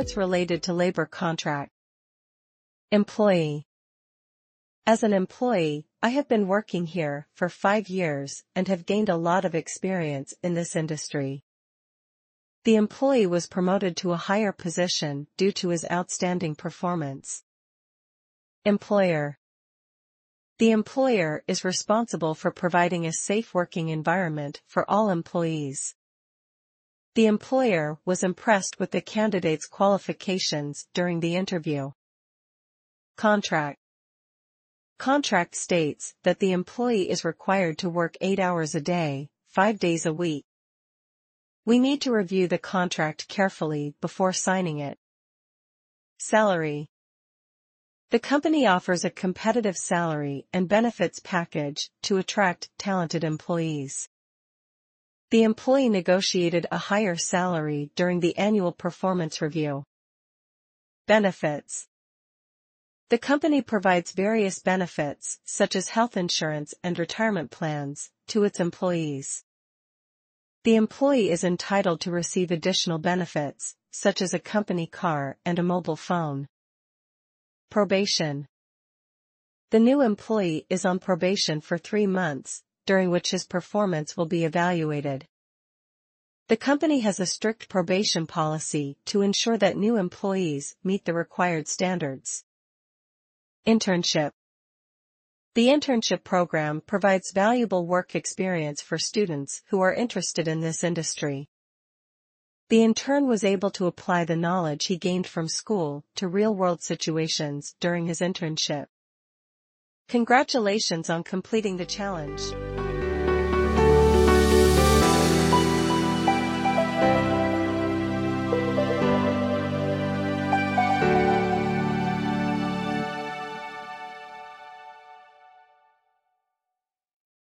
Rights related to labor contract. Employee. As an employee, I have been working here for five years and have gained a lot of experience in this industry. The employee was promoted to a higher position due to his outstanding performance. Employer. The employer is responsible for providing a safe working environment for all employees. The employer was impressed with the candidate's qualifications during the interview. Contract. Contract states that the employee is required to work 8 hours a day, 5 days a week. We need to review the contract carefully before signing it. Salary. The company offers a competitive salary and benefits package to attract talented employees. The employee negotiated a higher salary during the annual performance review. Benefits. The company provides various benefits, such as health insurance and retirement plans, to its employees. The employee is entitled to receive additional benefits, such as a company car and a mobile phone. Probation. The new employee is on probation for three months, during which his performance will be evaluated. The company has a strict probation policy to ensure that new employees meet the required standards. Internship. The internship program provides valuable work experience for students who are interested in this industry. The intern was able to apply the knowledge he gained from school to real-world situations during his internship. Congratulations on completing the challenge.